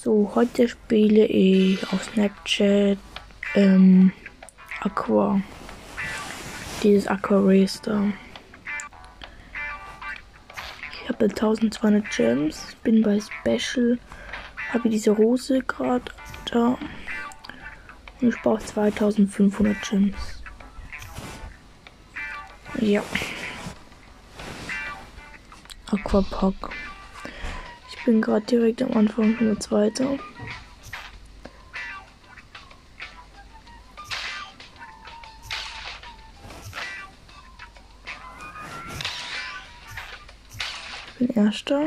So, heute spiele ich auf Snapchat ähm, Aqua. Dieses Aqua Race da. Ich habe 1200 Gems, bin bei Special, habe diese Rose gerade da. Und ich brauche 2500 Gems. Ja. Aquapack. Bin gerade direkt am Anfang von der zweite. Ich bin erster.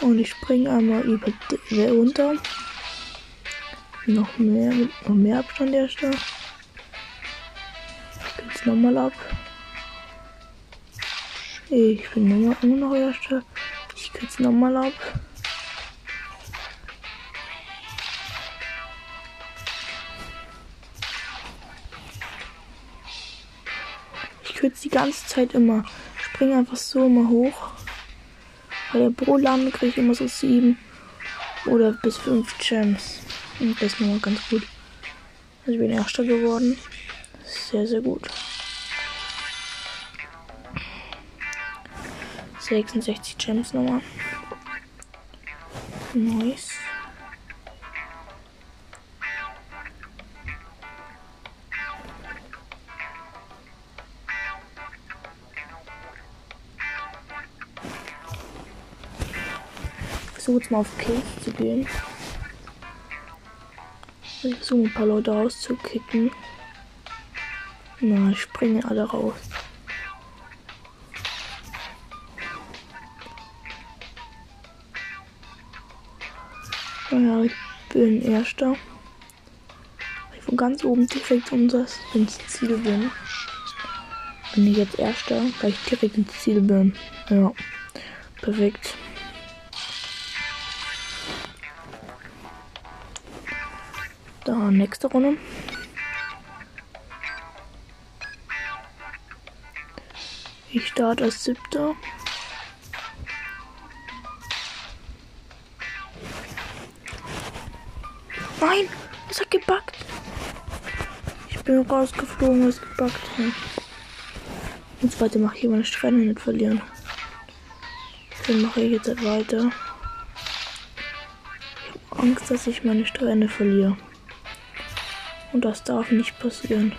Und ich springe einmal über die runter. Noch mehr, noch mehr Abstand erster. Geht's nochmal ab. Ich bin immer, immer noch erster. Ich kürze nochmal ab. Ich kürze die ganze Zeit immer. Springe einfach so immer hoch. Bei der Pro lande kriege ich immer so sieben oder bis fünf Gems. Und das ist nochmal ganz gut. Also ich bin Erster geworden. Sehr, sehr gut. 66 Gems nochmal. Nice. Versuche jetzt mal auf Kills zu gehen. Ich versuche ein paar Leute rauszukicken. Na, springen alle raus. Bin Erster. Ich von ganz oben direkt ins Ziel bin. Bin ich jetzt Erster, weil ich direkt ins Ziel bin. Ja, perfekt. Da, nächste Runde. Ich starte als siebter. Nein, es hat gebackt. Ich bin rausgeflogen, es gebackt hat. Und zweite mache ich meine Strähne nicht verlieren. Dann mache ich jetzt halt weiter. Ich habe Angst, dass ich meine Strähne verliere. Und das darf nicht passieren.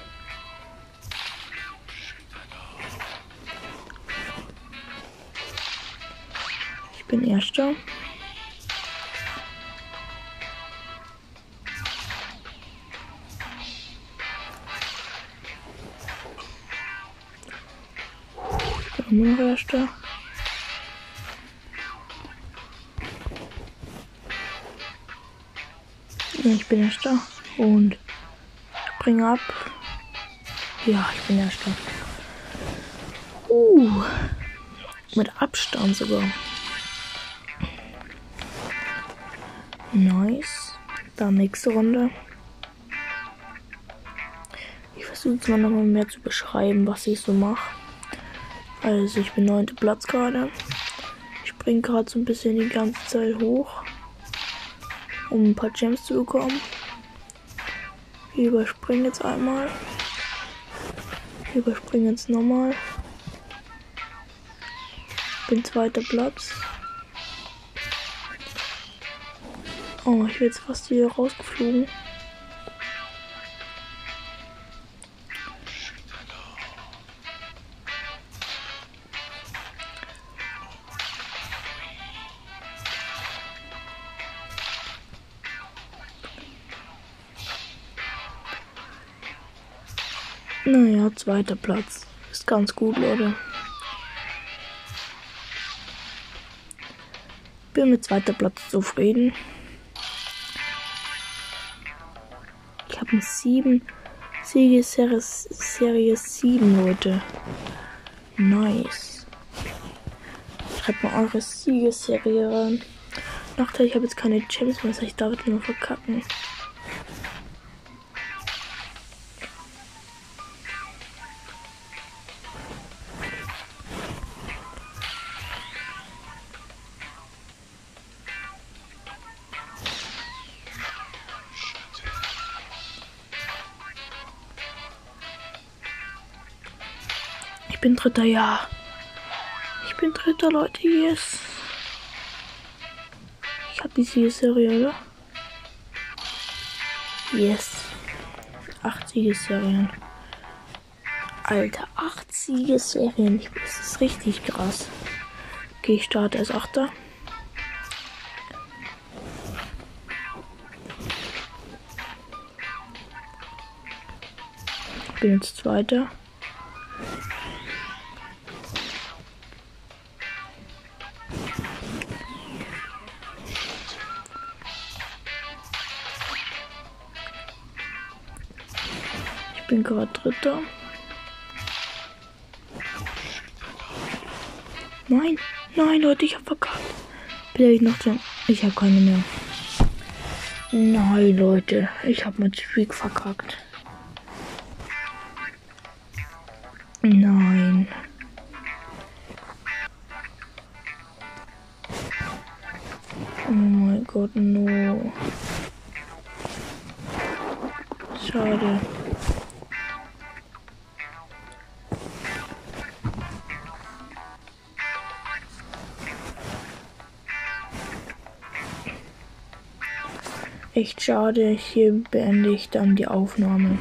Ich bin Erster. Ich bin immer noch Erster. Ja, ich bin Erster. Und springe ab. Ja, ich bin Erster. Uh, mit Abstand sogar. Nice. Dann nächste Runde. Ich versuche jetzt mal nochmal mehr zu beschreiben, was ich so mache. Also ich bin neunter Platz gerade. Ich springe gerade so ein bisschen die ganze Zeit hoch, um ein paar Gems zu bekommen. Ich überspringe jetzt einmal. Ich überspringe jetzt nochmal. Bin zweiter Platz. Oh, ich bin jetzt fast wieder rausgeflogen. Naja, zweiter Platz. Ist ganz gut, Leute. Bin mit zweiter Platz zufrieden. Ich habe eine 7 Siegesserie Serie 7, Leute. Nice. Schreibt mal eure Siegesserie rein. Nachteil, ich habe jetzt keine Gems mehr, das heißt, ich darf nur verkacken. Bin Dritter, ja. Ich bin Dritter, Leute, yes. Ich habe die Siegesserie, oder? Yes. Acht Siegesserien. Alter, acht Siegesserien. Das ist richtig krass. Okay, ich starte als Achter. Ich bin jetzt Zweiter. Bin gerade Dritter. Nein, nein, Leute, ich hab verkackt. Vielleicht noch den. Ich habe keine mehr. Nein, Leute, ich habe mit Streak verkackt. Nein. Oh mein Gott, no. Schade. Echt schade. Hier beende ich dann die Aufnahme.